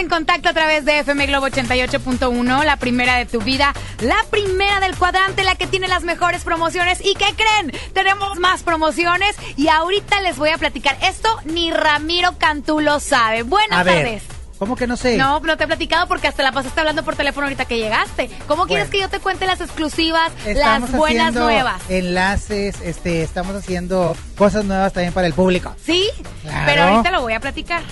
en contacto a través de FM Globo 88.1, la primera de tu vida, la primera del cuadrante, la que tiene las mejores promociones. ¿Y qué creen? Tenemos más promociones y ahorita les voy a platicar. Esto ni Ramiro Cantú lo sabe. Buenas tardes. ¿Cómo que no sé? No, no te he platicado porque hasta la pasaste hablando por teléfono ahorita que llegaste. ¿Cómo quieres que yo te cuente las exclusivas, las buenas nuevas? Enlaces, este, estamos haciendo cosas nuevas también para el público. ¿Sí? Claro. Pero ahorita lo voy a platicar.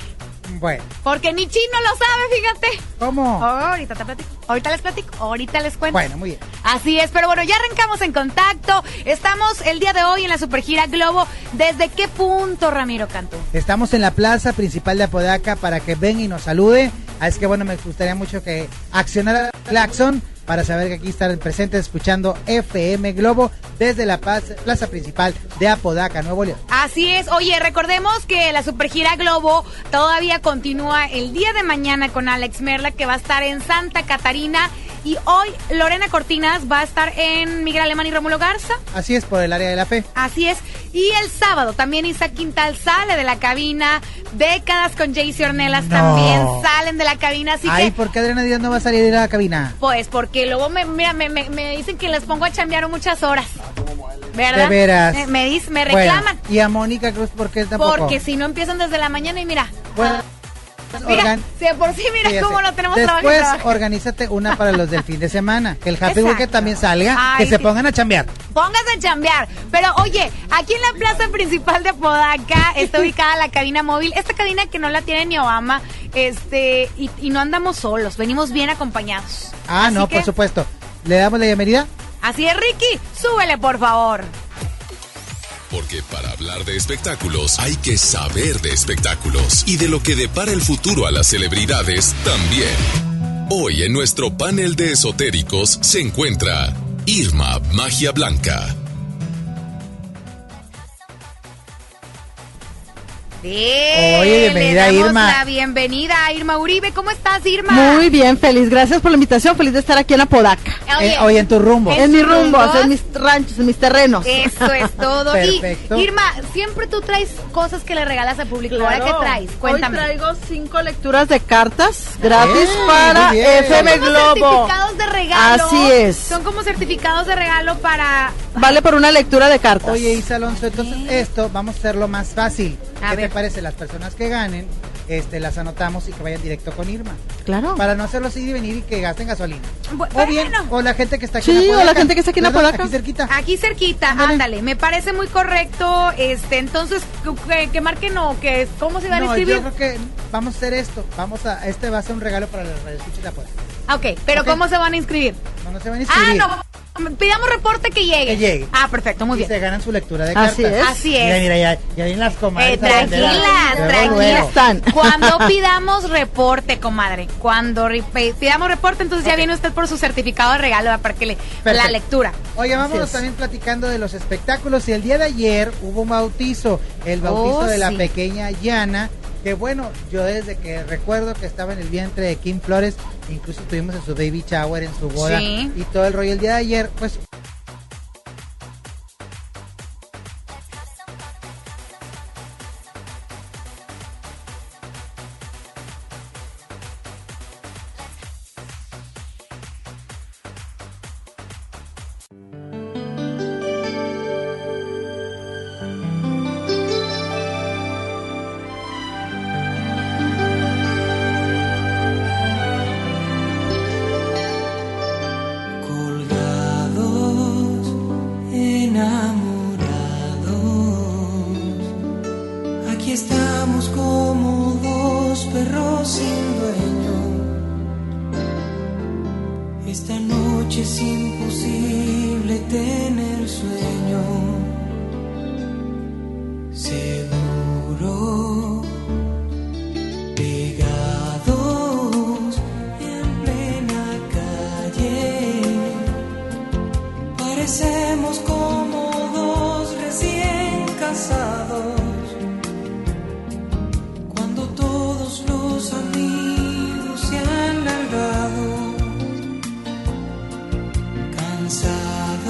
Bueno, Porque ni chino lo sabe, fíjate. ¿cómo? Oh, ahorita te platico. Ahorita les platico. Ahorita les cuento. Bueno, muy bien. Así es, pero bueno, ya arrancamos en contacto. Estamos el día de hoy en la Supergira Globo. ¿Desde qué punto, Ramiro Cantú? Estamos en la plaza principal de Apodaca para que venga y nos salude. Así que bueno, me gustaría mucho que accionara el claxon para saber que aquí están presentes escuchando FM Globo desde la plaza principal de Apodaca, Nuevo León. Así es. Oye, recordemos que la Supergira Globo todavía continúa el día de mañana con Alex Merla, que va a estar en Santa Catarina. Y hoy Lorena Cortinas va a estar en Miguel Alemán y Rómulo Garza. Así es, por el área de la fe. Así es. Y el sábado también Isaac Quintal sale de la cabina. Décadas con Jaycee Ornelas No. también salen de la cabina. Así Ay, que, ¿por qué Adriana Díaz no va a salir de la cabina? pues, porque luego me, mira, me, me- me dicen que les pongo a chambear muchas horas. ¿Verdad? De veras. Me, me, dis- me Bueno, reclaman. y a Mónica Cruz, ¿por qué tampoco? porque si no empiezan desde la mañana y mira. Bueno, Mira, organ- si de por sí, mira Fíjese, cómo lo tenemos Después, organízate una para los del fin de semana. Que el Happy Exacto. Weekend también salga. Ay, que se pongan a chambear. Póngase a chambear. Pero oye, aquí en la plaza principal de Podaca está ubicada la cabina móvil. Esta cabina que no la tiene ni Obama. Este, y, y no andamos solos, venimos bien acompañados. Ah, Así no, que, por supuesto. ¿Le damos la bienvenida? Así es, Ricky, súbele, por favor. Porque para hablar de espectáculos hay que saber de espectáculos y de lo que depara el futuro a las celebridades también. Hoy en nuestro panel de esotéricos se encuentra Irma Magia Blanca. Bien, Oye, bienvenida, le damos Irma. La bienvenida a Irma Uribe. ¿Cómo estás, Irma? Muy bien, feliz. Gracias por la invitación. Feliz de estar aquí en Apodaca. Oye, Eh, oye, en tu rumbo. ¿En En rumbos, rumbos? en mis ranchos, en mis terrenos. Eso es todo. Y. Irma, siempre tú traes cosas que le regalas al público. ¿Ahora qué traes? Cuéntame. Hoy traigo cinco lecturas de cartas gratis Bien, para. FM Son como Globo. certificados de regalo. Así es. Son como certificados de regalo para. Vale por una lectura de cartas. Oye, Isa Alonso, entonces esto vamos a hacerlo más fácil. A ¿Qué ver. te parece? Las personas que ganen, este, las anotamos y que vayan directo con Irma. claro. Para no hacerlo así y venir y que gasten gasolina. O bien, bueno. o la gente que está aquí Sí, en o Apodaca. la gente que está aquí en. Apodaca. Aquí cerquita. Aquí cerquita, Ándale. ándale, me parece muy correcto, este, entonces, que, que marquen o que, ¿cómo se van a no, escribir? yo creo que vamos a hacer esto. Vamos a, este va a ser un regalo para las radioescuchas de Apodaca. Ah, Ok, pero. ¿cómo se van a inscribir? No, no se van a Ah, inscribir. no, pidamos reporte que llegue. Que llegue. Ah, perfecto, muy y bien. se ganan su lectura de Así cartas. es. Así es. Mira, mira, ya, ya vienen las Eh, comadres. tranquilas, Luego, tranquilas. Están. Cuando pidamos reporte, comadre, cuando pidamos reporte, entonces ya viene usted por su certificado de regalo para que le la Perfecto. lectura. Oye, vámonos también platicando de los espectáculos. Y el día de ayer hubo un bautizo, el bautizo Oh, de la sí. pequeña Yana. Que bueno, yo desde que recuerdo que estaba en el vientre de Kim Flores, incluso estuvimos en su baby shower, en su boda Sí. y todo el rollo. El día de ayer, pues amigos se han largado, cansados,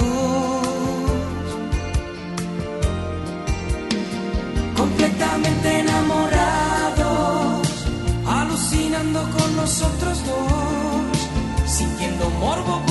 completamente enamorados, alucinando con nosotros dos, sintiendo morbo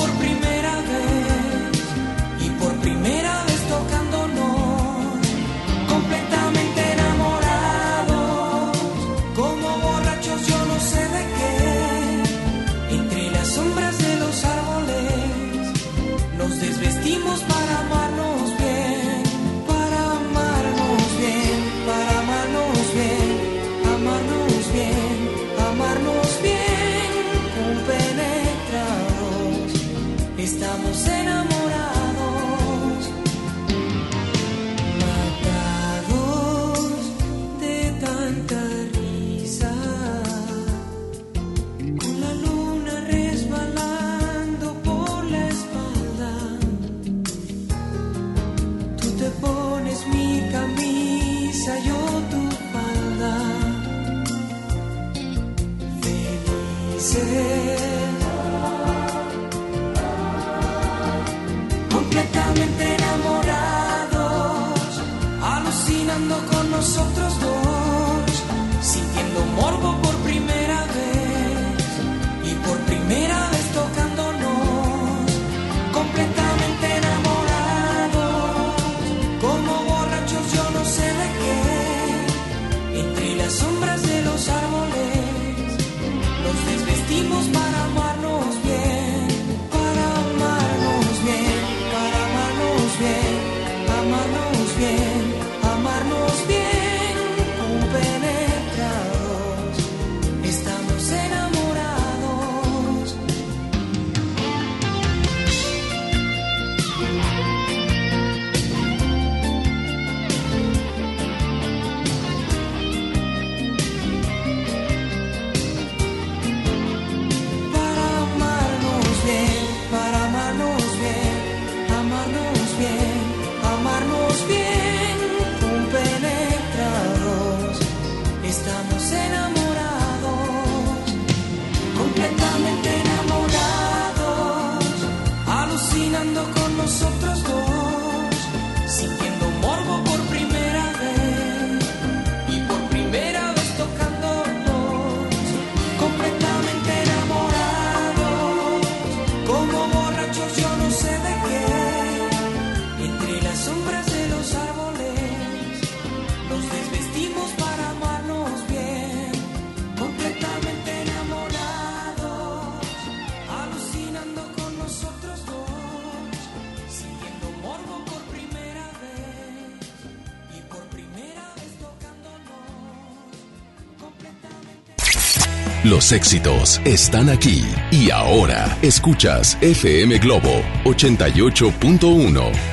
Éxitos están aquí y ahora escuchas FM Globo 88.1.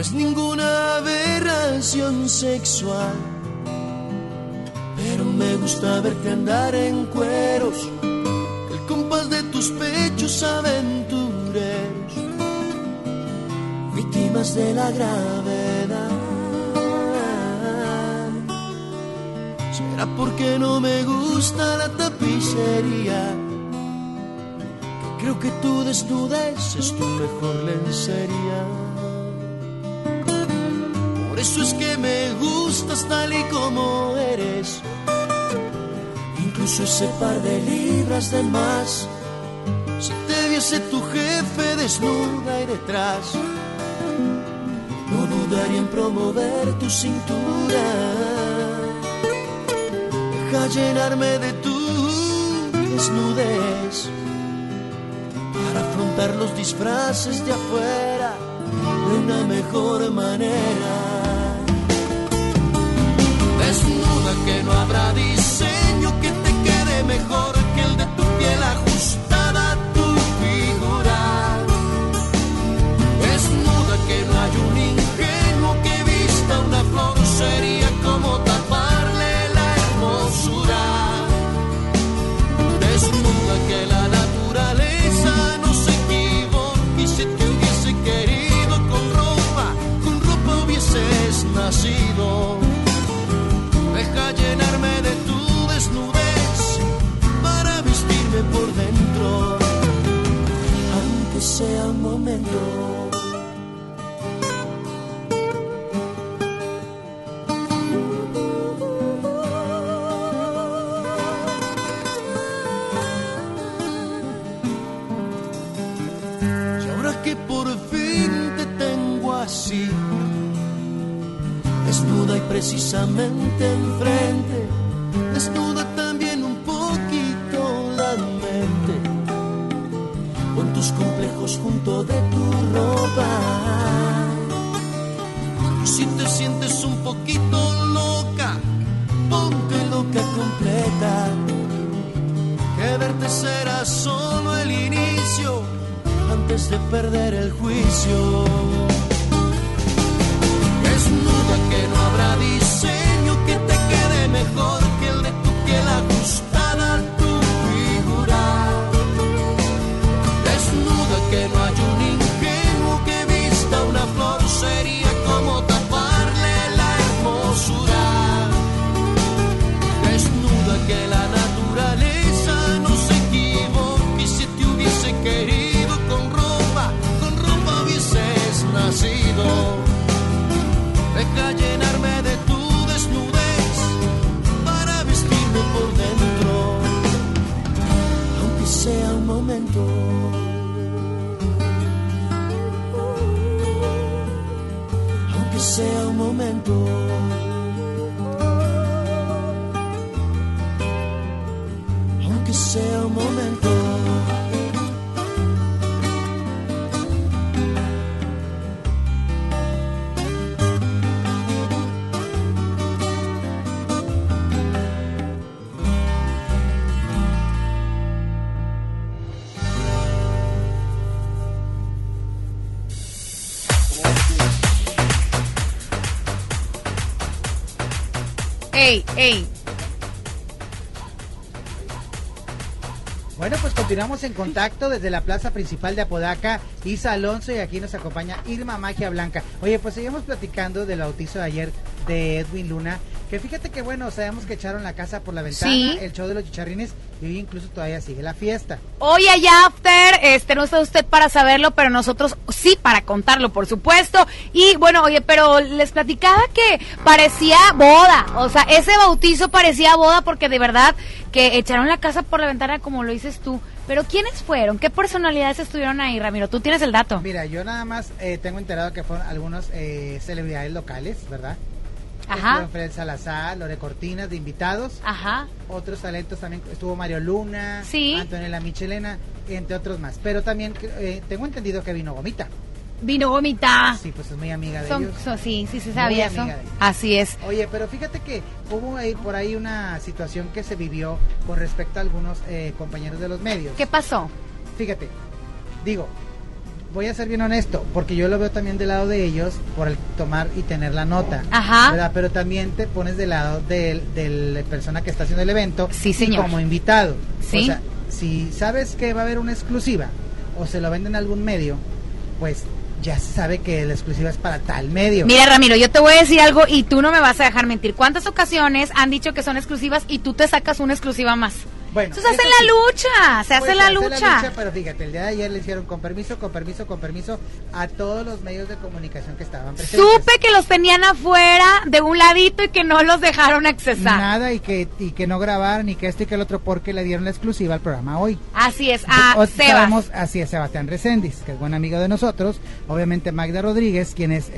no es ninguna aberración sexual. Pero me gusta verte andar en cueros, el compás de tus pechos aventureros, víctimas de la gravedad. Será porque no me gusta la tapicería creo que tu desnudez es tu mejor lencería eso es que me gustas tal y como eres. Incluso ese par de libras de más, si te viese tu jefe desnuda y detrás, no dudaría en promover tu cintura. Deja llenarme de tu desnudez para afrontar los disfraces de afuera de una mejor manera desnuda que no habrá diseño que te quede mejor. Y ahora que por fin te tengo así, es nuda y precisamente enfrente. Bueno, pues continuamos en contacto desde la plaza principal de Apodaca, Isa Alonso, y aquí nos acompaña Irma Magia Blanca. Oye, pues seguimos platicando del bautizo de ayer de Edwin Luna, que fíjate que bueno, sabemos que echaron la casa por la ventana, Sí. el show de los chicharrines, y hoy incluso todavía sigue la fiesta. Hoy allá after, este no está usted para saberlo, pero nosotros sí para contarlo, por supuesto. Y bueno, oye, pero les platicaba que parecía boda, o sea, ese bautizo parecía boda porque de verdad que echaron la casa por la ventana como lo dices tú. Pero ¿quiénes fueron? ¿Qué personalidades estuvieron ahí, Ramiro? Tú tienes el dato. Mira, yo nada más eh, tengo enterado que fueron algunos eh, celebridades locales, ¿verdad? Ajá. Estuvo Fred Salazar, Lore Cortinas de invitados. Ajá. Otros talentos también estuvo Mario Luna, Sí. Antonella Michelena, entre otros más. Pero también eh, tengo entendido que vino Gomita. Vino Gomita. Sí, pues es muy amiga de Son, ellos. son- sí, sí, se sabía eso. Así es. Oye, pero fíjate que hubo ahí por ahí una situación que se vivió con respecto a algunos eh, compañeros de los medios. ¿Qué pasó? Fíjate, digo, voy a ser bien honesto, porque yo lo veo también del lado de ellos por el tomar y tener la nota. Ajá. ¿verdad? Pero también te pones del lado del- de la persona que está haciendo el evento Sí, señor. como invitado. Sí. O sea, si sabes que va a haber una exclusiva o se lo venden a algún medio, pues ya se sabe que la exclusiva es para tal medio. Mira, Ramiro, yo te voy a decir algo y tú no me vas a dejar mentir. ¿Cuántas ocasiones han dicho que son exclusivas y tú te sacas una exclusiva más? Bueno, Eso se hace eso en la lucha, se Pues, hace en la lucha. Pero fíjate, el día de ayer le hicieron con permiso, con permiso, con permiso a todos los medios de comunicación que estaban presentes. Supe que los tenían afuera de un ladito y que no los dejaron accesar. Nada y que, y que no grabaron ni que esto y que el otro porque le dieron la exclusiva al programa hoy. Así es, a O- Sebas. así es Sebastián Recendis, que es buen amigo de nosotros. Obviamente Magda Rodríguez, quien es, eh,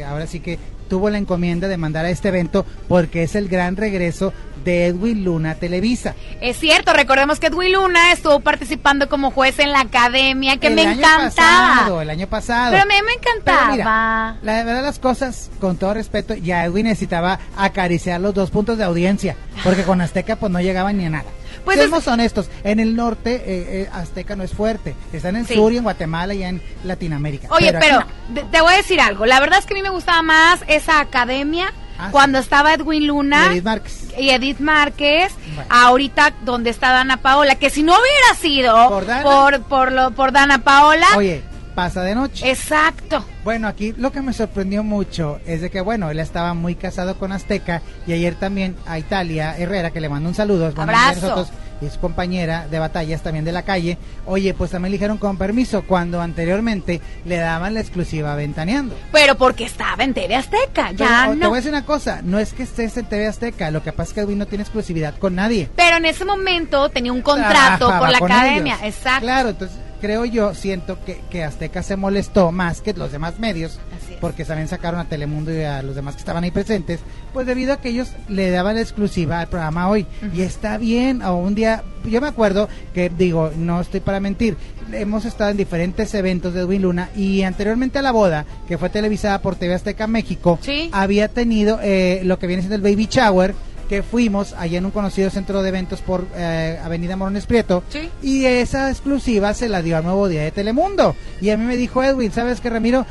eh, ahora sí que tuvo la encomienda de mandar a este evento porque es el gran regreso de Edwin Luna Televisa. Es cierto, recordemos que Edwin Luna estuvo participando como juez en la academia, que el me encantaba. Pasado, el año pasado. Pero a mí me Pero encantaba. mira, la verdad las cosas, con todo respeto, ya Edwin necesitaba acariciar los dos puntos de audiencia, porque con Azteca pues no llegaban ni a nada. Pues Seamos honestos, en el norte eh, eh, Azteca no es fuerte, están en Sí. sur y en Guatemala y en Latinoamérica. Oye, pero no. te voy a decir algo. La verdad es que a mí me gustaba más esa academia Ah, cuando estaba Edwin Luna. Y Edith Márquez. y Edith Márquez, Bueno. ahorita donde está Dana Paola, que si no hubiera sido Por Dana. por, por, lo, por Dana Paola, Oye, pasa de noche. exacto. Bueno, aquí lo que me sorprendió mucho es de que, bueno, él estaba muy casado con Azteca y ayer también a Italia Herrera, que le mando un saludo, Abrazo. nosotros es compañera de batallas también de la calle. Oye, pues también le dijeron con permiso cuando anteriormente le daban la exclusiva Ventaneando. Pero porque estaba en TV Azteca, ya Pero, Te no. voy a decir una cosa, no es que estés en TV Azteca, lo que pasa es que Edwin no tiene exclusividad con nadie. Pero en ese momento tenía un contrato Trabajaba por la con academia, ellos. exacto. Claro, entonces creo yo, siento que, que Azteca se molestó más que los demás medios, Así. Porque también sacaron a Telemundo y a los demás que estaban ahí presentes, pues debido a que ellos le daban la exclusiva al programa hoy. Y está bien, o un día, yo me acuerdo que, digo, no estoy para mentir, hemos estado en diferentes eventos de Edwin Luna y anteriormente a la boda, que fue televisada por TV Azteca México, Sí. había tenido eh, lo que viene siendo el Baby Shower, que fuimos allá en un conocido centro de eventos por eh, Avenida Morones Prieto. Sí. Y esa exclusiva se la dio al nuevo día de Telemundo. Y a mí me dijo Edwin, ¿sabes qué, Ramiro?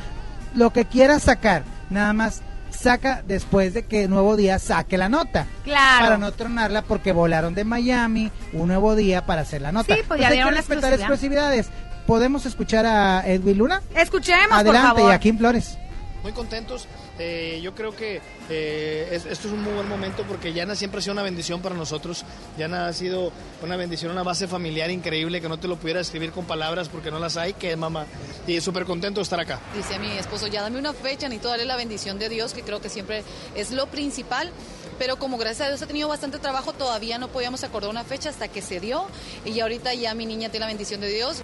Lo que quieras sacar, nada más saca después de que Nuevo Día saque la nota. Claro. Para no tronarla porque volaron de Miami un nuevo día para hacer la nota. Sí, pues ya hay dieron que la respetar exclusividad. exclusividades. ¿Podemos escuchar a Edwin Luna? Escuchemos, Adelante, por favor. y a Kim Flores. Muy contentos. Eh, yo creo que eh, es- esto es un muy buen momento porque Yana siempre ha sido una bendición para nosotros. Yana ha sido una bendición, una base familiar increíble que no te lo pudiera escribir con palabras porque no las hay, que mamá. Y súper contento de estar acá. Dice a mi esposo, ya dame una fecha, necesito darle la bendición de Dios, que creo que siempre es lo principal. Pero como gracias a Dios ha tenido bastante trabajo, todavía no podíamos acordar una fecha hasta que se dio. Y ahorita ya mi niña tiene la bendición de Dios.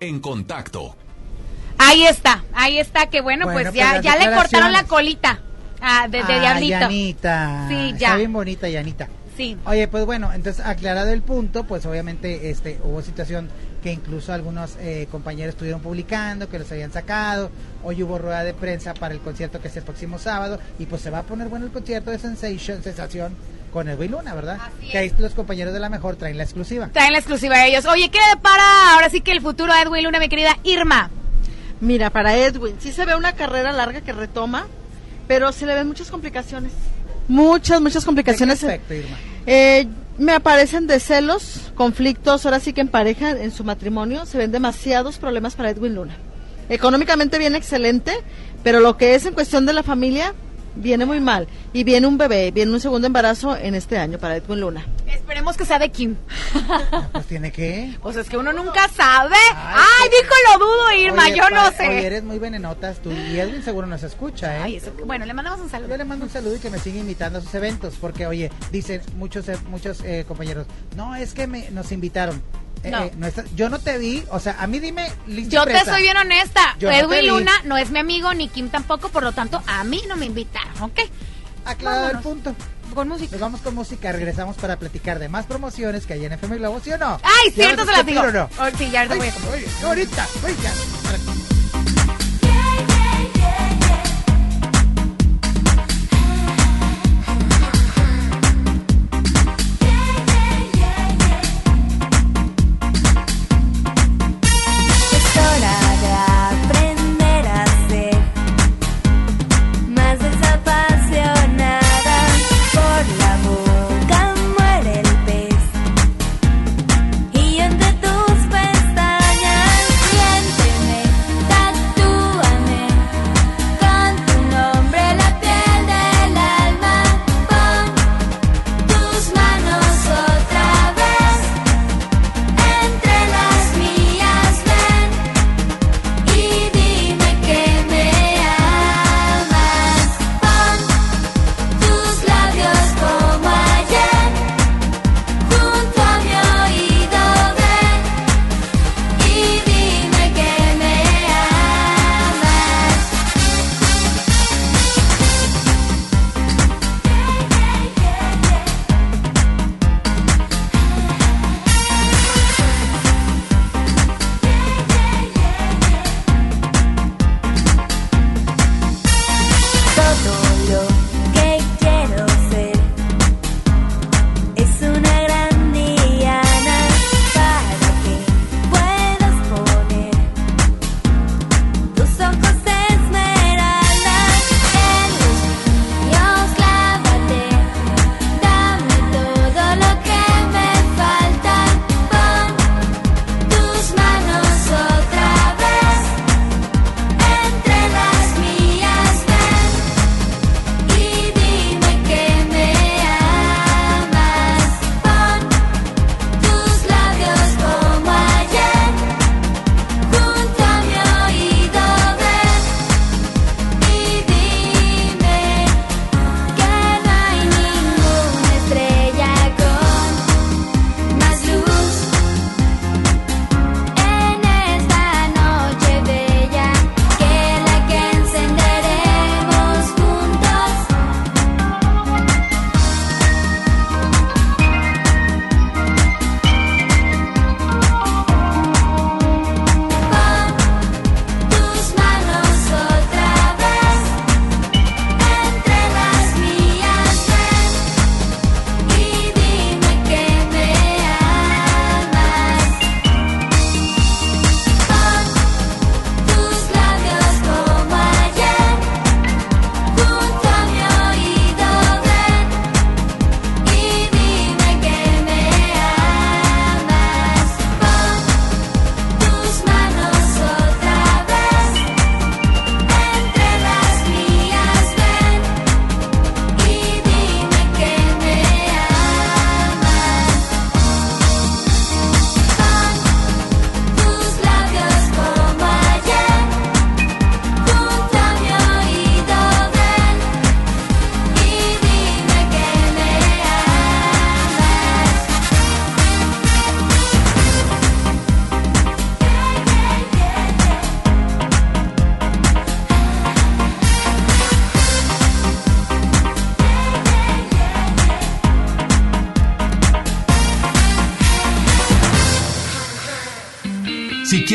En contacto. Ahí está, ahí está, que bueno, Bueno, pues pues ya, las ya le cortaron la colita ah, de, de Ah, Diablito. Yanita. Sí, Está ya. bien bonita, Yanita. Sí. Oye, pues bueno, entonces aclarado el punto, pues obviamente este hubo situación que incluso algunos eh, compañeros estuvieron publicando, que los habían sacado. Hoy hubo rueda de prensa para el concierto que es el próximo sábado y pues se va a poner bueno el concierto de Sensation, Sensación con Edwin Luna, ¿verdad? Así que ahí los compañeros de la mejor traen la exclusiva. Traen la exclusiva de ellos. Oye, ¿qué le depara ahora sí que el futuro a Edwin Luna, mi querida Irma? Mira, para Edwin, sí se ve una carrera larga que retoma, pero se le ven muchas complicaciones. Muchas, muchas ¿En qué complicaciones. aspecto, Irma? Eh, me aparecen de celos, conflictos, ahora sí que en pareja, en su matrimonio, se ven demasiados problemas para Edwin Luna. Económicamente viene excelente, pero lo que es en cuestión de la familia, viene muy mal. Y viene un bebé, viene un segundo embarazo en este año para Edwin Luna. Esperemos que sea de Kim. Pues tiene que. Pues es que uno nunca sabe. Ay, Ay, qué- dijo lo dudo, Irma, Oye, yo no pa- Oye, sé. eres muy venenotas tú y Edwin seguro nos escucha, ¿eh? Ay, eso, bueno, le mandamos un Yo saludo. le mando un saludo y que me siga invitando a sus eventos, porque oye, dicen muchos eh, muchos eh, compañeros, no, es que me, nos invitaron. Eh, No. eh, no está- yo no te vi, o sea, a mí dime, Yo te soy bien honesta. Yo Edwin. Luna no es mi amigo, ni Kim tampoco, por lo tanto, a mí no me invitaron, ¿ok? Aclarado el punto. Con música. Nos vamos con música, regresamos para platicar de más promociones que hay en FM Globo, ¿sí o no? Ay, ¿Ya cierto, se qué digo. no? Oh, sí, ya ahorita voy a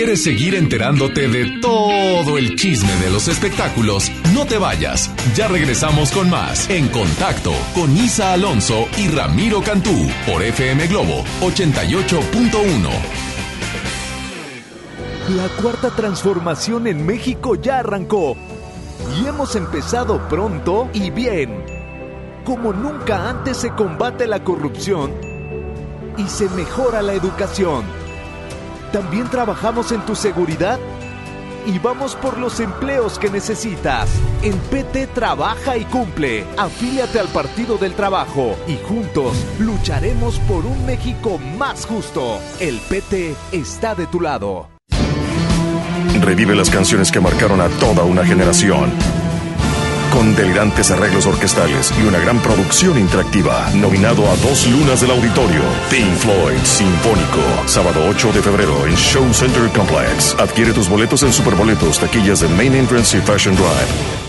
quieres seguir enterándote de todo el chisme de los espectáculos, no te vayas. Ya regresamos con más En Contacto con Isa Alonso y Ramiro Cantú por FM Globo 88.1. La cuarta transformación en México ya arrancó y hemos empezado pronto y bien. Como nunca antes se combate la corrupción y se mejora la educación. También trabajamos en tu seguridad y vamos por los empleos que necesitas. En PT trabaja y cumple. Afíliate al Partido del Trabajo y juntos lucharemos por un México más justo. El PT está de tu lado. Revive las canciones que marcaron a toda una generación. Con delirantes arreglos orquestales y una gran producción interactiva. Nominado a dos lunas del auditorio. Pink Floyd Sinfónico. Sábado 8 de febrero en Show Center Complex. Adquiere tus boletos en Superboletos, taquillas de Main Entrance y Fashion Drive.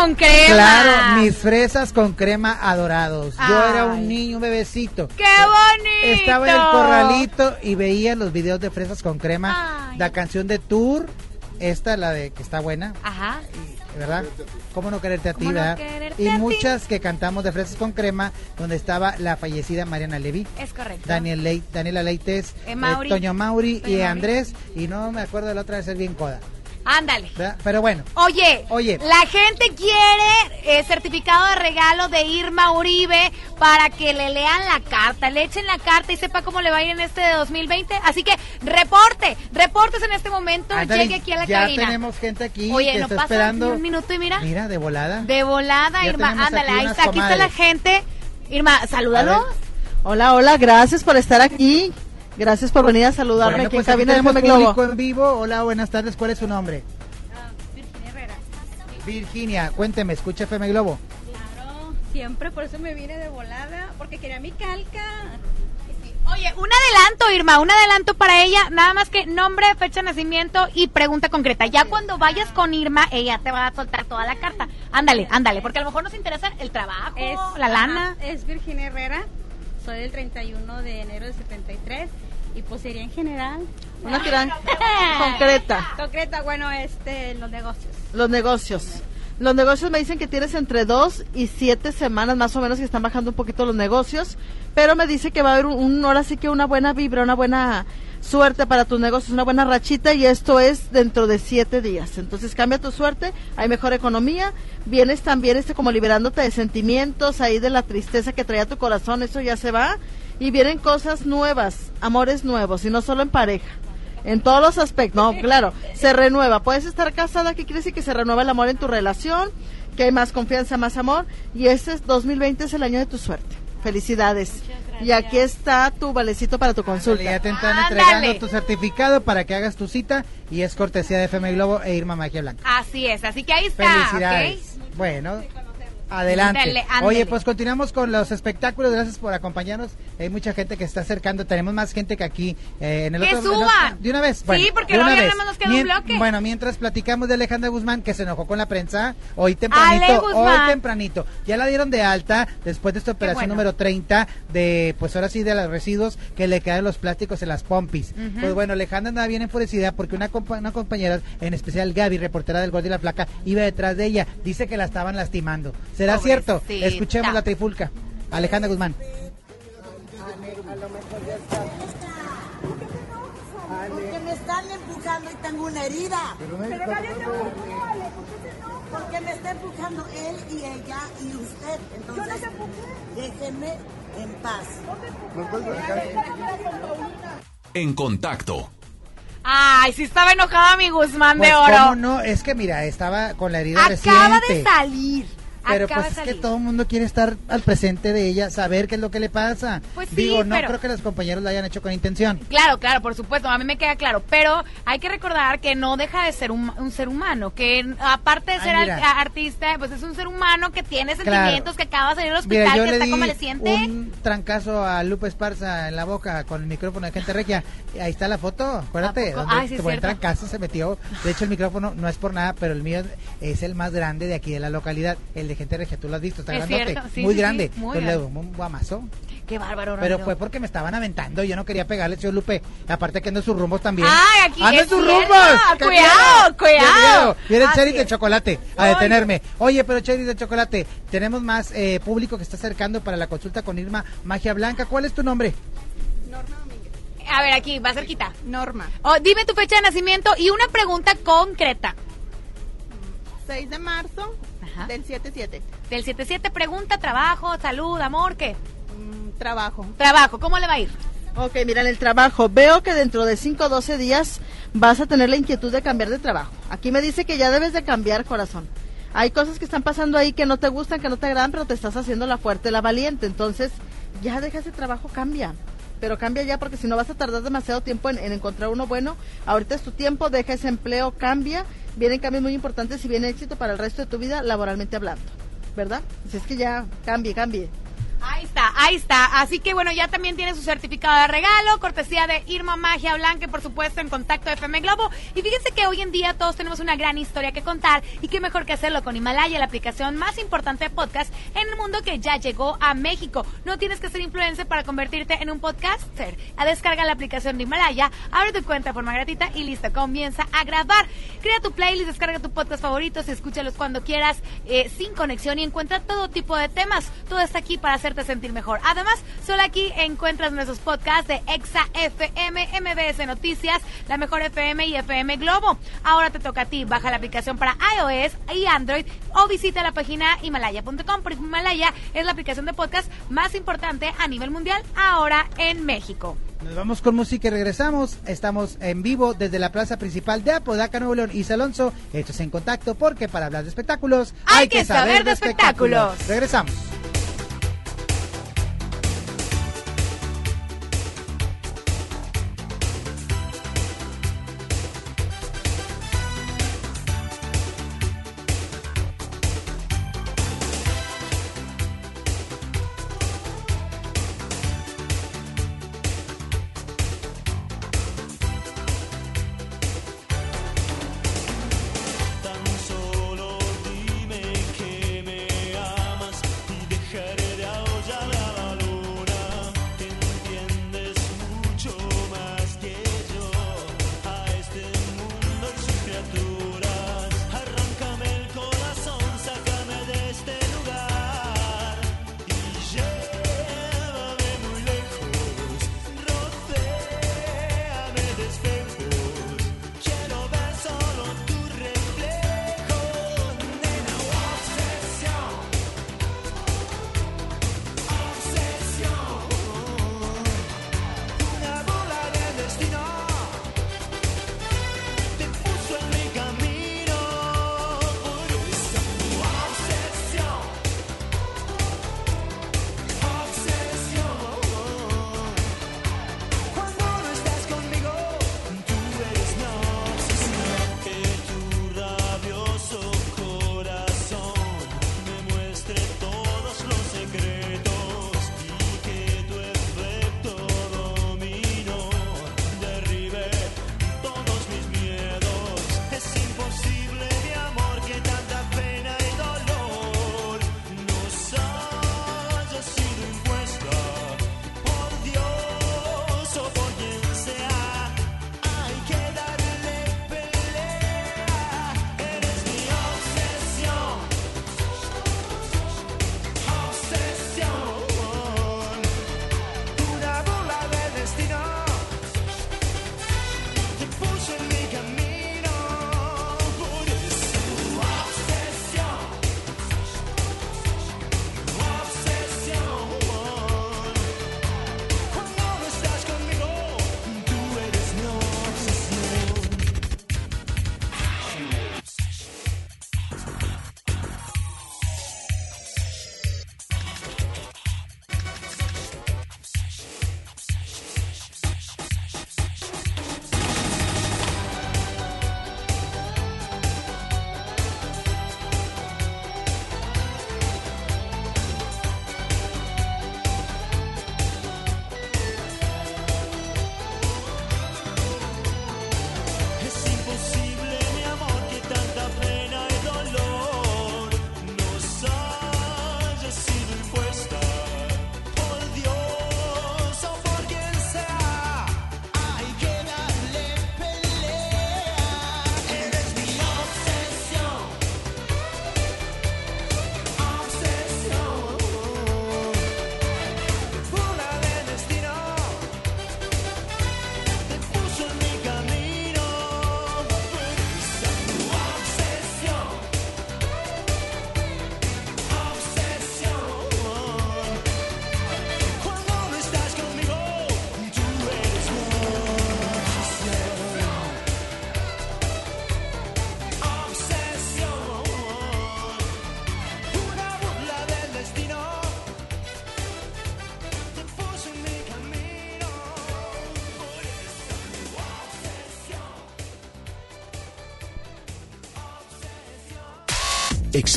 con crema. Claro, mis fresas con crema adorados. Yo era un niño, un bebecito. ¡Qué bonito! Estaba en el corralito y veía los videos de fresas con crema. La canción de Tour, esta, la de que está buena, Ajá. ¿verdad? ¿Cómo no quererte a ti, ¿Cómo no verdad? quererte y a ti? muchas que cantamos de fresas con crema, donde estaba la fallecida Mariana Levy. Es correcto. Daniel Leit, Daniela Leites, Eh, Mauri. Toño Mauri Toño y Mauri. Andrés, y no me acuerdo de la otra de ser bien coda. Ándale. ¿verdad? Pero bueno, Oye, Oye. la gente quiere eh, certificado de regalo de Irma Uribe para que le lean la carta, le echen la carta y sepa cómo le va a ir en este de 2020. Así que reporte, reportes en este momento, ándale, llegue aquí a la ya cabina. tenemos gente aquí Oye, que no está pasa esperando. ni un minuto y mira, Mira, de volada. de volada, Ya Irma, ándale, aquí ahí está, aquí está la gente. Irma, salúdalos. Hola, hola, gracias por estar aquí. Gracias por venir a saludarme Bueno, aquí pues en aquí cabina de tenemos público en vivo. Hola, buenas tardes. ¿Cuál es su nombre? Virginia, cuénteme, escucha FM Globo. Claro, siempre por eso me vine de volada, porque quería mi calca. Oye, un adelanto, Irma, un adelanto para ella, nada más que nombre, fecha de nacimiento y pregunta concreta. Ya cuando vayas con Irma, ella te va a soltar toda la carta. Ándale, ándale, porque a lo mejor nos interesa el trabajo, la lana. es Virginia Herrera, soy del 31 de enero de 73 y pues sería en general. Una gran concreta. Concreta, bueno, este, los negocios. Los negocios. Los negocios me dicen que tienes entre dos y siete semanas más o menos que están bajando un poquito los negocios, pero me dice que va a haber un, un- ahora sí que una buena vibra, una buena suerte para tus negocios, una buena rachita y esto es dentro de siete días. Entonces cambia tu suerte, hay mejor economía, vienes también este como liberándote de sentimientos, ahí de la tristeza que traía tu corazón, eso ya se va y vienen cosas nuevas, amores nuevos y no solo en pareja. En todos los aspectos, no, claro, se renueva. Puedes estar casada, ¿qué quiere decir? Que se renueva el amor en tu relación, que hay más confianza, más amor. Y este es 2020 es el año de tu suerte. Felicidades. Y aquí está tu valecito para tu consulta. Ya te están entregando tu certificado para que hagas tu cita y es cortesía de FM Globo e Irma Magia Blanca. Así es, así que ahí está, Felicidades. Bueno, adelante. Ándale, ándale. Oye, pues continuamos con los espectáculos. Gracias por acompañarnos. Hay mucha gente que está acercando. Tenemos más gente que aquí eh, en el ¡Que otro. otro- de una vez. Sí, Bueno, porque vez. nada más nos queda un bloque. Bueno, mientras platicamos de Alejandra Guzmán, que se enojó con la prensa hoy tempranito. Hoy tempranito. Ya la dieron de alta después de esta operación bueno. número 30 de, pues ahora sí, de los residuos que le quedan los plásticos en las pompis. Pues bueno, Alejandra andaba bien enfurecida porque una, compa- una compañera, en especial Gaby, reportera del Gol de la Placa, iba detrás de ella. Dice que la estaban lastimando. ¿Será cierto? Escuchemos la trifulca. Alejandra Guzmán. Porque me están empujando y tengo una herida. Porque me está empujando él y ella y usted. Entonces, déjenme en paz. En contacto. Ay, sí estaba enojada mi Guzmán Pues, de oro. ¿cómo no? Es que mira, estaba con la herida Acaba reciente. de salir. Pero acaba pues es que todo el mundo quiere estar al presente de ella, saber qué es lo que le pasa. Pues sí, Digo, no pero- creo que los compañeros lo hayan hecho con intención. Claro, claro, por supuesto, a mí me queda claro, pero hay que recordar que no deja de ser un, un ser humano, que aparte de Ay, ser mira. ar- artista, pues es un ser humano que tiene Claro. sentimientos, que acaba de salir del Mira, hospital, yo que le está di convaleciente. un trancazo a Lupe Esparza en la boca con el micrófono de gente regia. Ahí está la foto, acuérdate. Donde Ay, sí, buen cierto. trancazo se metió. De hecho, el micrófono no es por nada, pero el mío es el más grande de aquí de la localidad. El de gente regia, tú lo has visto, está Es grandote. sí, muy sí, sí, grande. muy Entonces, grande. le doy un guamazo. Qué bárbaro, Pero Ramiro. fue porque me estaban aventando. Yo no quería pegarle, señor Lupe. Aparte que ando en sus rumbos también. Ay, aquí ¡Ando es en sus cierto. rumbos! ¡Qué Cuidado, cuidado! Viene el Así cherry de chocolate a detenerme. Oye, pero cherry de chocolate, tenemos más eh, público que está acercando para la consulta con Irma Magia Blanca. ¿Cuál es tu nombre? A ver, aquí, va cerquita. Norma. Oh, dime tu fecha de nacimiento y una pregunta concreta. 6 de marzo Ajá. del 77. Del 77, pregunta, trabajo, salud, amor, ¿qué? Mm, trabajo. Trabajo, ¿cómo le va a ir? Ok, mira, en el trabajo, veo que dentro de 5 o 12 días vas a tener la inquietud de cambiar de trabajo. Aquí me dice que ya debes de cambiar, corazón. Hay cosas que están pasando ahí que no te gustan, que no te agradan, pero te estás haciendo la fuerte, la valiente. Entonces, ya deja ese trabajo, cambia. Pero cambia ya porque si no vas a tardar demasiado tiempo en, en encontrar uno bueno. Ahorita es tu tiempo, deja ese empleo, cambia. Vienen cambios muy importantes y viene éxito para el resto de tu vida laboralmente hablando. ¿Verdad? Si es que ya cambie, cambie. Ahí está, Ahí está. Así que bueno, ya también tiene su certificado de regalo, cortesía de Irma Magia Blanca, por supuesto, en contacto FM Globo. Y fíjense que hoy en día todos tenemos una gran historia que contar y qué mejor que hacerlo con Himalaya, la aplicación más importante de podcast en el mundo que ya llegó a México. No tienes que ser influencer para convertirte en un podcaster. A descarga la aplicación de Himalaya, abre tu cuenta de forma gratuita y listo, comienza a grabar. Crea tu playlist, descarga tu podcast favorito, escúchalos cuando quieras, eh, sin conexión y encuentra todo tipo de temas. Todo está aquí para hacerte sentir mejor. Además, solo aquí encuentras nuestros podcasts de Exa FM, MBS Noticias, La Mejor FM y FM Globo. Ahora te toca a ti. Baja la aplicación para iOS y Android o visita la página himalaya.com porque Himalaya es la aplicación de podcast más importante a nivel mundial ahora en México. Nos vamos con música y regresamos. Estamos en vivo desde la plaza principal de Apodaca, Nuevo León y Alonso. Hechos en contacto porque para hablar de espectáculos Hay que saber de espectáculos. Regresamos.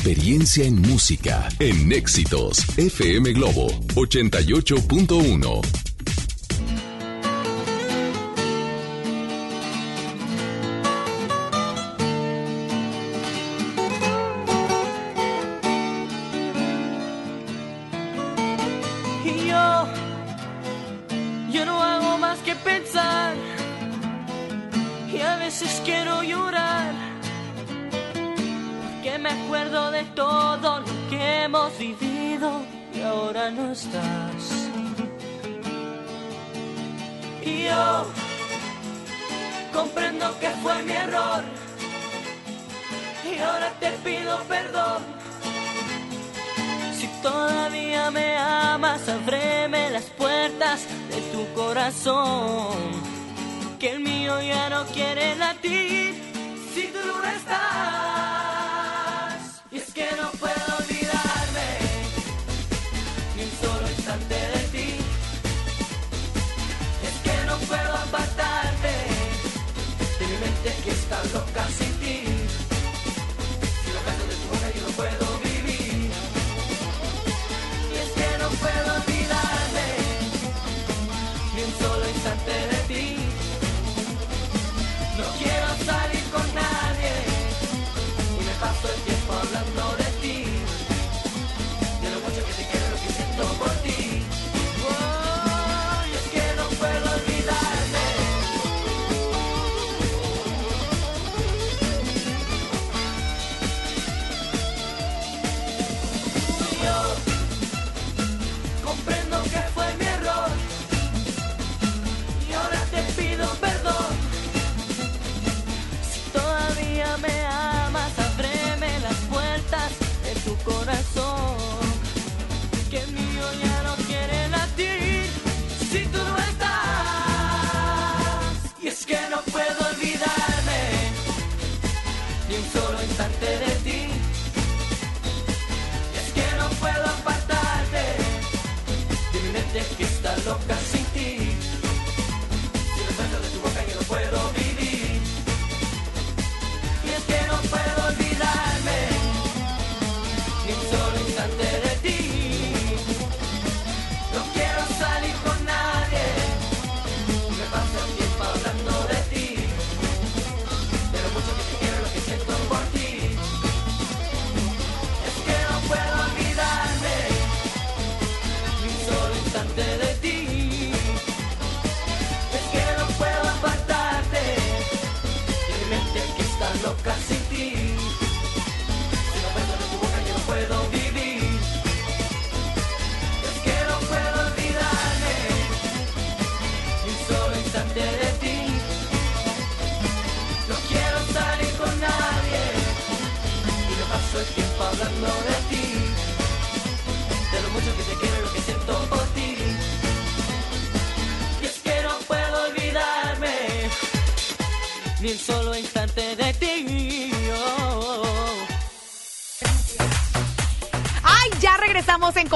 Experiencia en música, en éxitos, FM Globo 88.1. me acuerdo de todo lo que hemos vivido y ahora no estás. Y yo comprendo que fue mi error. Y ahora te pido perdón. Si todavía me amas, ábreme las puertas de tu corazón. Que el mío ya no quiere latir si tú no estás. Mente que está loca de ti. Y es que no puedo apartarte de mi mente que está loca sin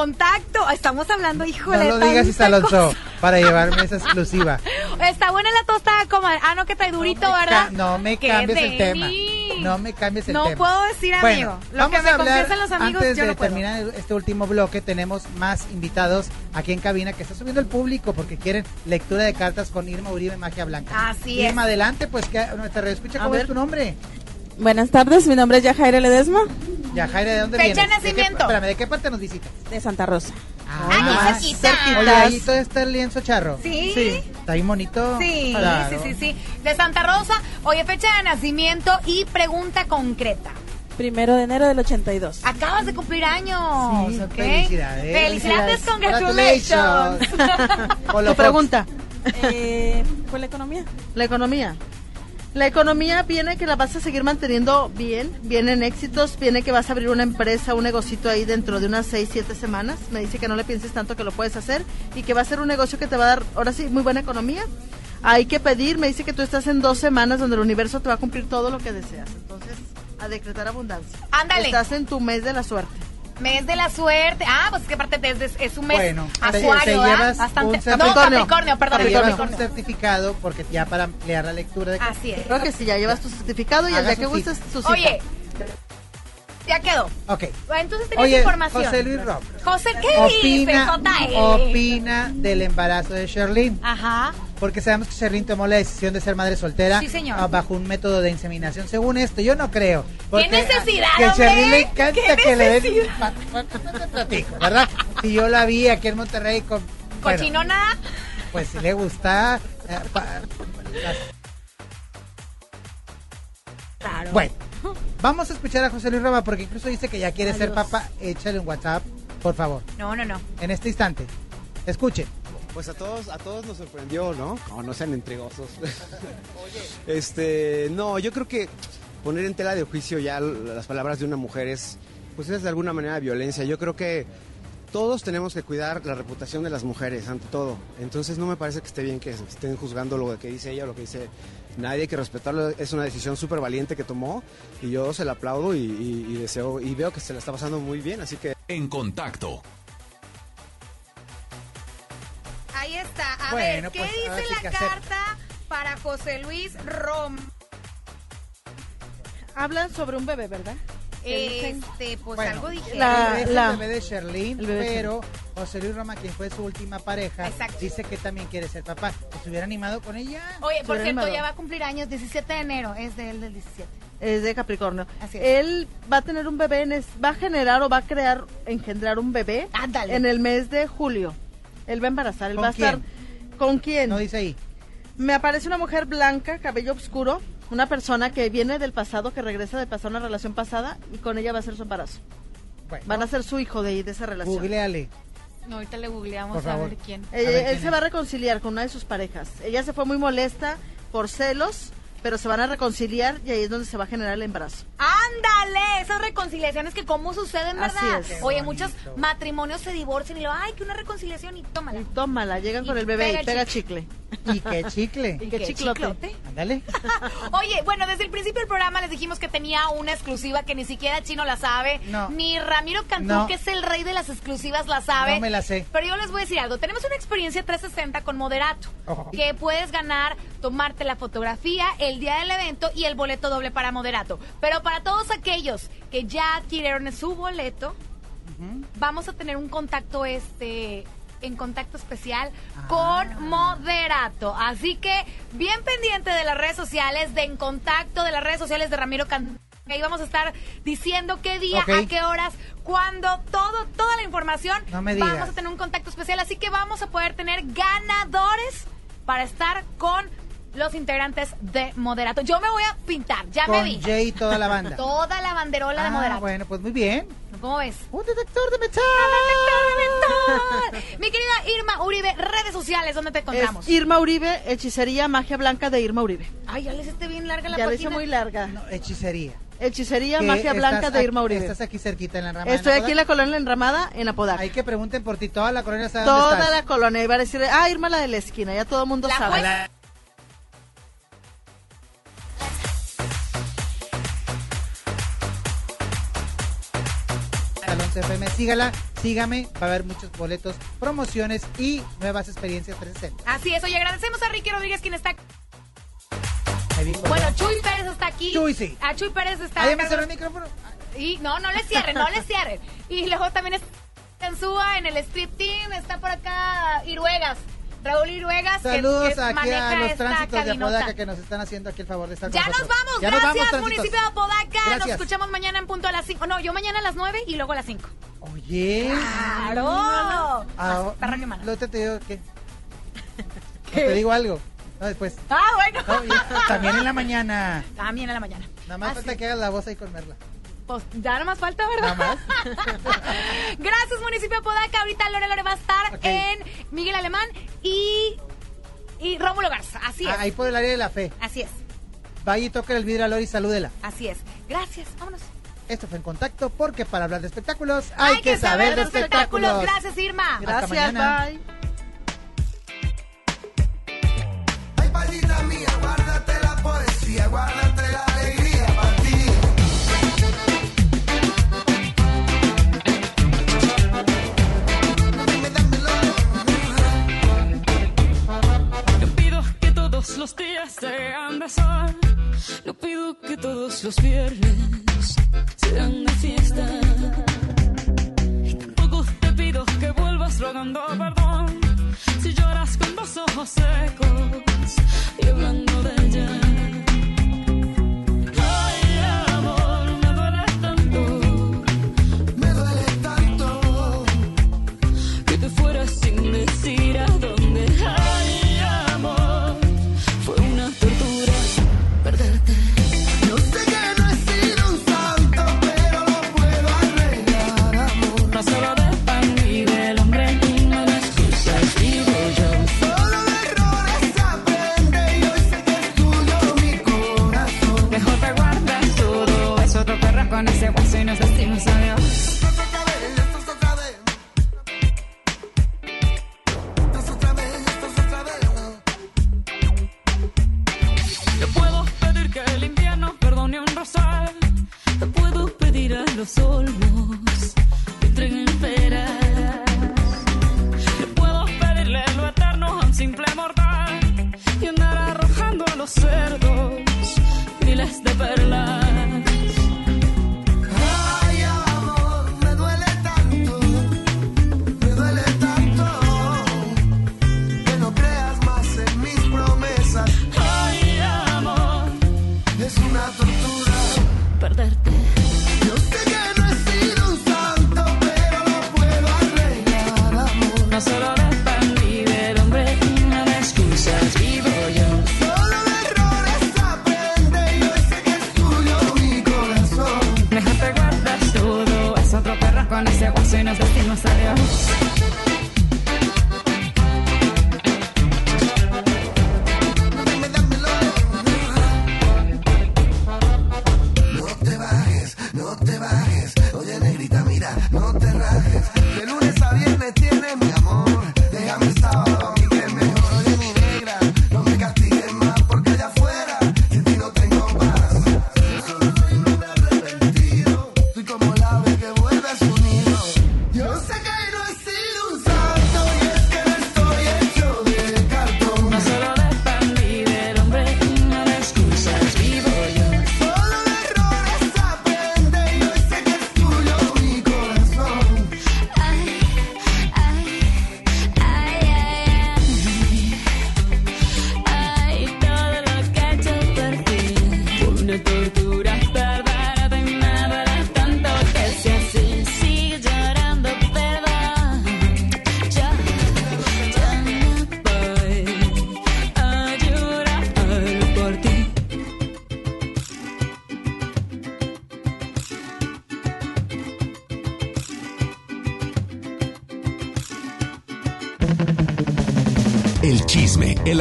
contacto. Estamos hablando, No híjole. lo digas, Alonso, cosa. para llevarme esa exclusiva. Está buena la tostada, comadre. Ah, no, que trae durito, ¿verdad? No me cambies el tema. No me cambies el No tema. puedo decir, Bueno, amigo. Lo vamos que me a hablar, los amigos, antes yo de no puedo. terminar este último bloque, tenemos más invitados aquí en cabina que está subiendo el público porque quieren lectura de cartas con Irma Uribe, Magia Blanca. Así Irma, es. adelante, pues que nuestra escucha, A ¿cómo ver. es tu nombre? Buenas tardes, mi nombre es Yajaira Ledesma. Yajaira, ¿de dónde Fecha vienes? de ¿De qué- nacimiento. espérame, ¿de qué parte nos visitas? De Santa Rosa. Ay, más cerquita. Oye, ahí todo está el lienzo charro. Sí. Está ahí bonito. Sí, Claro. sí, sí, sí. De Santa Rosa, oye, fecha de nacimiento y pregunta concreta. Primero de enero del 82. Acabas de cumplir años, Sí, ¿ok? felicidades. Felicidades, Felicidades. congratulations. Polo Tu Fox. pregunta. Eh, ¿Fue la economía? La economía. La economía viene que la vas a seguir manteniendo bien, vienen éxitos, viene que vas a abrir una empresa, un negocito ahí dentro de unas 6, 7 semanas. Me dice que no le pienses tanto que lo puedes hacer y que va a ser un negocio que te va a dar, ahora sí, muy buena economía. Hay que pedir, me dice que tú estás en dos semanas donde el universo te va a cumplir todo lo que deseas. Entonces, a decretar abundancia. Ándale. Estás en tu mes de la suerte. Mes de la suerte. Ah, pues es que aparte es, es- es un mes Bueno, acuario, te ¿verdad? llevas Bastante. un No, Capricornio, perdón, Te llevas Capricornio. un certificado porque ya para ampliar la lectura de Así es. Creo que sí, ya llevas tu certificado y el Haga día que gustes tu cita. Oye, ya quedó. Ok. Entonces tenías Oye, información. José Luis Rock. José, ¿qué Opina, dices, JL? opina del embarazo de Sherlyn. Ajá. Porque sabemos que Sherlyn tomó la decisión de ser madre soltera Sí, señor. ah, bajo un método de inseminación. Según esto, yo no creo. Porque, necesidad, ah, Que? Sherlyn le encanta ¿Qué que le den. necesidad? te platico, ¿verdad? Si yo la vi aquí en Monterrey con. bueno, ¿Cochinona? pues si le gusta. eh, pa- las- Claro. Bueno, vamos a escuchar a José Luis Roma porque incluso dice que ya quiere ser Adiós. papá. Échale un WhatsApp, por favor, No, no, no. en este instante. Escuche. Pues a todos, a todos nos sorprendió, ¿no? No, no sean intrigosos. este, no, yo creo que poner en tela de juicio ya las palabras de una mujer es, pues es de alguna manera violencia. Yo creo que todos tenemos que cuidar la reputación de las mujeres ante todo. Entonces no me parece que esté bien que estén juzgando lo que dice ella o lo que dice nadie. Hay que respetarlo. Es una decisión súper valiente que tomó y yo se la aplaudo y- y deseo y veo que se la está pasando muy bien. Así que En contacto. Ahí está. A Bueno, ver, ¿qué pues, dice la carta para José Luis Rom? Hablan sobre un bebé, ¿verdad? Este, pues Bueno, algo dije. La- es la- el bebé de Sherlyn, pero José Luis Roma, quien fue su última pareja, Exacto. dice que también quiere ser papá. ¿Se hubiera animado con ella? Oye, por cierto, animado. ya va a cumplir años, 17 de enero, es de él del 17. Es de Capricornio. Así es. Él va a tener un bebé, en es- va a generar o va a crear, engendrar un bebé Ándale. en el mes de julio. Él va a embarazar, él ¿Con va a estar... ¿Con quién? No dice ahí. Me aparece una mujer blanca, cabello oscuro, una persona que viene del pasado, que regresa de pasar una relación pasada y con ella va a ser su embarazo. Bueno, Van a ser su hijo de ahí, de esa relación. googleale. No, ahorita le googleamos Por a ver quién. Eh, A ver, él ¿quién se es? va a reconciliar con una de sus parejas. Ella se fue muy molesta por celos, pero se van a reconciliar y ahí es donde se va a generar el embarazo. ¡Ándale! Esas reconciliaciones que cómo suceden, Así ¿verdad? es. Qué Oye, muchos matrimonios se divorcian y lo, ay, que una reconciliación y tómala. Y tómala, llegan Y con el bebé pega y pega chicle. chicle. Y qué chicle. Y qué chiclote. Ándale. Oye, bueno, desde el principio del programa les dijimos que tenía una exclusiva que ni siquiera Chino la sabe, No. ni Ramiro Cantú, No. que es el rey de las exclusivas, la sabe. No me la sé. Pero yo les voy a decir algo. Tenemos una experiencia 360 con Moderato, Ojo. que puedes ganar, tomarte la fotografía el día del evento y el boleto doble para Moderato. Pero para todos aquellos que ya adquirieron su boleto, vamos a tener un contacto este en contacto especial Ah. con Moderato. Así que bien pendiente de las redes sociales, de En Contacto, de las redes sociales de Ramiro Can Ahí vamos a estar diciendo qué día, a qué horas, cuándo, todo, toda la información. No me Vamos digas. a tener un contacto especial, así que vamos a poder tener ganadores para estar con los integrantes de Moderato. Yo me voy a pintar, ya me vi. Jay y toda la banda. Toda la banderola de Ah, Moderato. bueno, pues muy bien. ¿Cómo ves? Un detector de metal. Mi querida Irma Uribe, redes sociales, ¿dónde te encontramos? Es Irma Uribe, hechicería magia blanca de Irma Uribe. Ay, ya les esté bien larga la Ya la hice página. muy larga. No, hechicería. Hechicería magia blanca de Irma Uribe. Estás aquí cerquita en la ramada. Estoy aquí en la colonia Enramada, en Apodaca. Hay que pregunten por ti. Toda la colonia sabe dónde Toda estás. la colonia iba a decir, ah, Irma la de la esquina, ya todo el mundo La sabe. jueza- FM, sígala, sígame, va a haber muchos boletos, promociones y nuevas experiencias 360. Así es, oye, agradecemos a Ricky Rodríguez quien está... Bueno. Chuy Pérez está aquí. Chuy, sí. A Chuy Pérez está... Ah, ya a me cerró el micrófono. Y no, no le cierren, no le cierren. Y luego también está Tanzúa en el Strip Team, está por acá Iruegas, Raúl Iruegas. que- Saludos que aquí maneja a los tránsitos de. Apodaca que nos están haciendo aquí el favor de estar Ya con nos nosotros. vamos, Ya nos gracias vamos, municipio de. Apodaca. Nos Gracias. escuchamos mañana en punto a las 5. No, yo mañana a las 9 y luego a las 5. Oye. ¡Claro! Ah, Perra quemada. Luego te, te digo que... Te digo algo. No, después. Ah, bueno. No, también en la mañana. También en la mañana. Nada más Ah, falta que hagas la voz ahí con Merla. Pues ya no más falta, ¿verdad? Nada más. Gracias, municipio Apodaca. Ahorita Lore Lore va a estar en Miguel Alemán y, y Rómulo Garza. Así es. Ah, ahí por el área de la fe. Así es. Vaya y toque el vidrio a Lori y salúdela. Así es. Gracias. Vámonos. Esto fue en contacto porque para hablar de espectáculos hay, que, saber de espectáculos. Gracias, Irma. Hasta Gracias, mañana. bye. Ay, palita mía, guárdate la poesía, guárdate la los viernes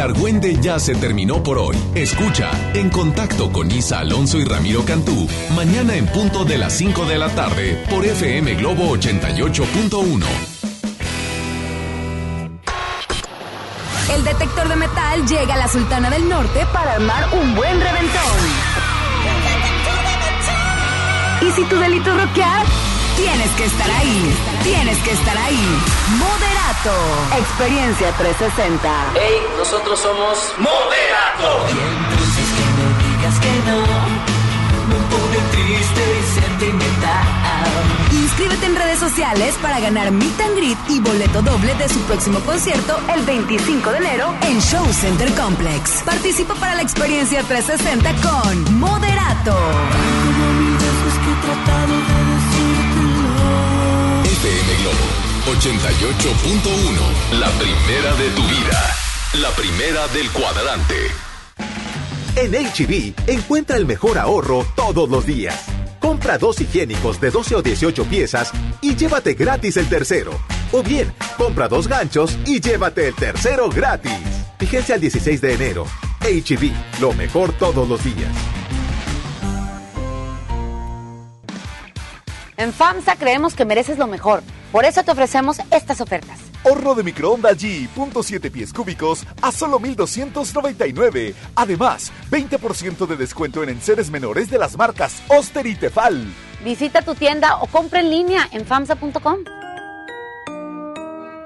argüende ya se terminó por hoy. Escucha En Contacto con Isa Alonso y Ramiro Cantú, mañana en punto de las 5 de la tarde por FM Globo 88.1. El detector de metal llega a la Sultana del Norte para armar un buen reventón. Y si tu delito es rockear, tienes que estar ahí. Tienes que estar ahí. Moderato. Experiencia 360. Hey, nosotros somos Moderato. Entonces que me digas que no, un poco triste y sentimental. Inscríbete en redes sociales para ganar Meet and Greet y boleto doble de su próximo concierto el 25 de enero en Show Center Complex. Participa para la experiencia 360 con Moderato. FM Globo 88.1, la primera de tu vida, la primera del cuadrante. En HB, encuentra el mejor ahorro todos los días. Compra dos higiénicos de 12 o 18 piezas y llévate gratis el tercero. O bien, compra dos ganchos y llévate el tercero gratis. Vigencia el 16 de enero. HB, lo mejor todos los días. En FAMSA creemos que mereces lo mejor. Por eso te ofrecemos estas ofertas. Horno de microondas G, punto siete pies cúbicos a solo 1,299. Además, 20% de descuento en enseres menores de las marcas Oster y Tefal. Visita tu tienda o compra en línea en FAMSA.com.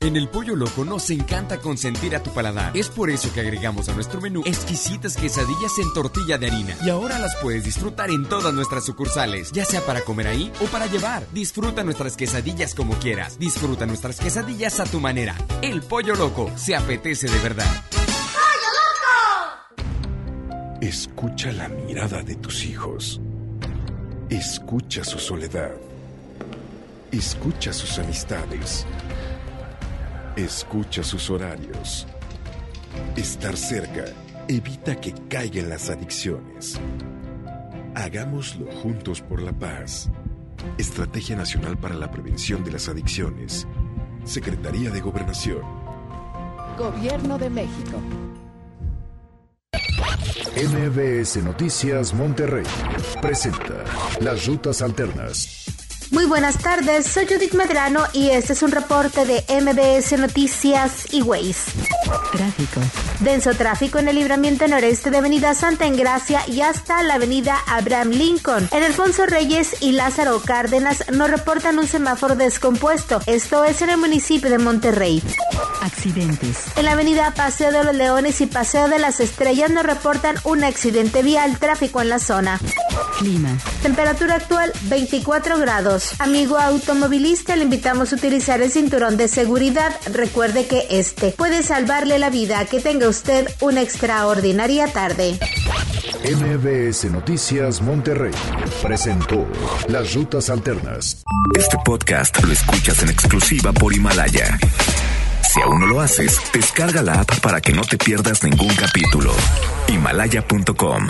En el Pollo Loco nos encanta consentir a tu paladar. Es por eso que agregamos a nuestro menú exquisitas quesadillas en tortilla de harina. Y ahora las puedes disfrutar en todas nuestras sucursales, ya sea para comer ahí o para llevar. Disfruta nuestras quesadillas como quieras. Disfruta nuestras quesadillas a tu manera. El Pollo Loco se apetece de verdad. Escucha la mirada de tus hijos. Escucha su soledad. Escucha sus amistades. Escucha sus horarios. Estar cerca evita que caigan las adicciones. Hagámoslo juntos por la paz. Estrategia Nacional para la Prevención de las Adicciones. Secretaría de Gobernación. Gobierno de México. MBS Noticias Monterrey presenta Las Rutas Alternas. Muy buenas tardes, soy Judith Medrano y este es un reporte de MBS Noticias y Ways. Tráfico. Denso tráfico en el libramiento noreste de Avenida Santa Engracia y hasta la Avenida Abraham Lincoln. En Alfonso Reyes y Lázaro Cárdenas no reportan un semáforo descompuesto. Esto es en el municipio de Monterrey. Accidentes. En la Avenida Paseo de los Leones y Paseo de las Estrellas no reportan un accidente vial, tráfico en la zona. Clima. Temperatura actual 24 grados. Amigo automovilista, le invitamos a utilizar el cinturón de seguridad. Recuerde que este puede salvarle la vida. Que tenga usted una extraordinaria tarde. MBS Noticias Monterrey presentó Las Rutas Alternas. Este podcast lo escuchas en exclusiva por Himalaya. Si aún no lo haces, descarga la app para que no te pierdas ningún capítulo. Himalaya.com